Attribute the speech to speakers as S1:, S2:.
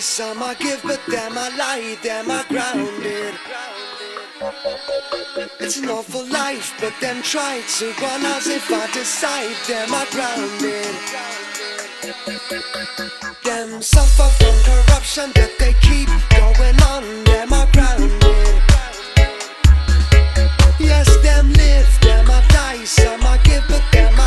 S1: some I give, but them I lie, Them I grounded. It's an awful life, but them try to run as if I decide, Them I grounded. Them suffer from corruption that they keep going on, Them I grounded. Yes, them live, them I die, some I give, but damn